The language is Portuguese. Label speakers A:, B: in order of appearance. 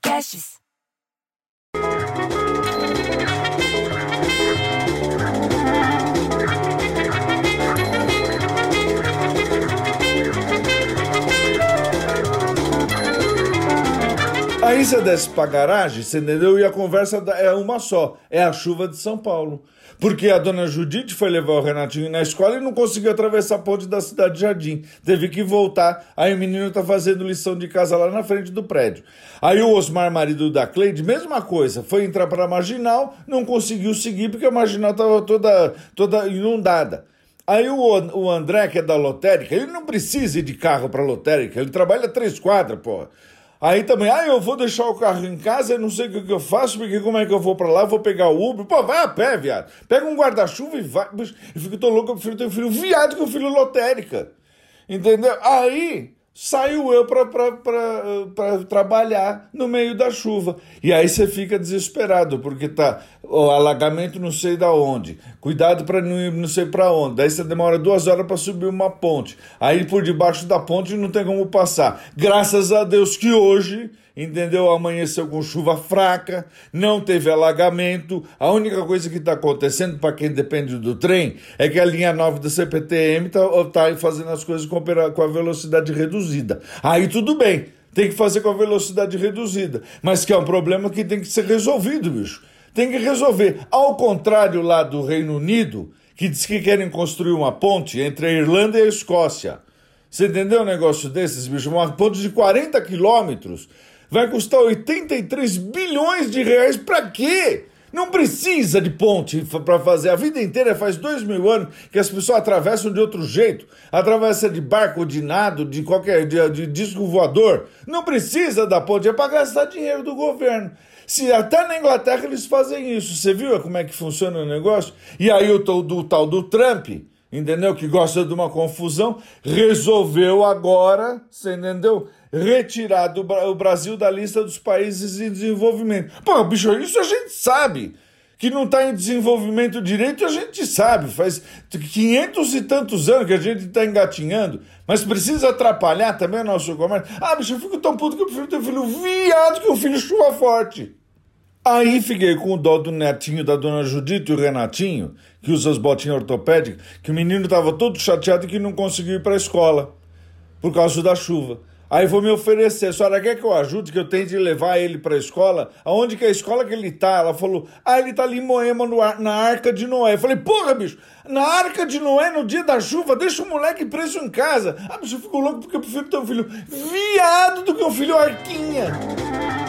A: caches.
B: Aí você desce pra garagem, você entendeu? E a conversa é uma só: é a chuva de São Paulo. Porque a dona Judite foi levar o Renatinho na escola e não conseguiu atravessar a ponte da cidade de Jardim. Teve que voltar. Aí o menino tá fazendo lição de casa lá na frente do prédio. Aí o Osmar, marido da Cleide, mesma coisa. Foi entrar pra marginal, não conseguiu seguir porque a marginal tava toda, toda inundada. Aí o, o André, que é da lotérica, ele não precisa ir de carro pra lotérica, ele trabalha três quadras, pô. Aí também, ah, eu vou deixar o carro em casa, eu não sei o que, que eu faço, porque como é que eu vou pra lá, vou pegar o Uber. Pô, vai a pé, viado. Pega um guarda-chuva e vai. Eu fico tão louco, eu prefiro ter um filho viado que um filho lotérica. Entendeu? Aí saiu eu para trabalhar no meio da chuva. E aí você fica desesperado, porque tá o alagamento não sei da onde, cuidado para não ir não sei para onde. Daí você demora duas horas para subir uma ponte. Aí por debaixo da ponte não tem como passar. Graças a Deus que hoje entendeu? Amanheceu com chuva fraca, não teve alagamento. A única coisa que está acontecendo para quem depende do trem é que a linha 9 da CPTM está tá fazendo as coisas com a velocidade reduzida. Aí tudo bem, tem que fazer com a velocidade reduzida, mas que é um problema que tem que ser resolvido, bicho. Tem que resolver. Ao contrário lá do Reino Unido, que diz que querem construir uma ponte entre a Irlanda e a Escócia. Você entendeu um negócio desses, bicho? Uma ponte de 40 quilômetros vai custar 83 bilhões de reais para quê? Não precisa de ponte para fazer. A vida inteira faz dois mil anos que as pessoas atravessam de outro jeito. Atravessa de barco, de nado, de qualquer de, de disco voador. Não precisa da ponte, é para gastar dinheiro do governo. Se até na Inglaterra eles fazem isso, você viu como é que funciona o negócio? E aí o tal do, tal do Trump, entendeu? Que gosta de uma confusão, resolveu agora, você entendeu? retirar o Brasil da lista dos países em desenvolvimento. Pô, bicho, isso a gente sabe. Que não está em desenvolvimento direito, a gente sabe. Faz 500 e tantos anos que a gente está engatinhando. Mas precisa atrapalhar também o nosso comércio. Ah, bicho, eu fico tão puto que eu prefiro ter filho viado que um filho chuva forte. Aí fiquei com o dó do netinho da dona Judite, o Renatinho, que usa as botinhas ortopédicas, que o menino estava todo chateado e que não conseguiu ir para a escola por causa da chuva. Aí vou me oferecer, a senhora quer que eu ajude, que eu tente levar ele para a escola? Aonde que é a escola que ele tá? Ela falou, ah, ele tá ali em Moema, no, na Arca de Noé. Eu falei, porra, bicho, na Arca de Noé, no dia da chuva, deixa o moleque preso em casa. Ah, bicho, eu fico louco porque eu prefiro ter um filho viado do que um filho arquinha.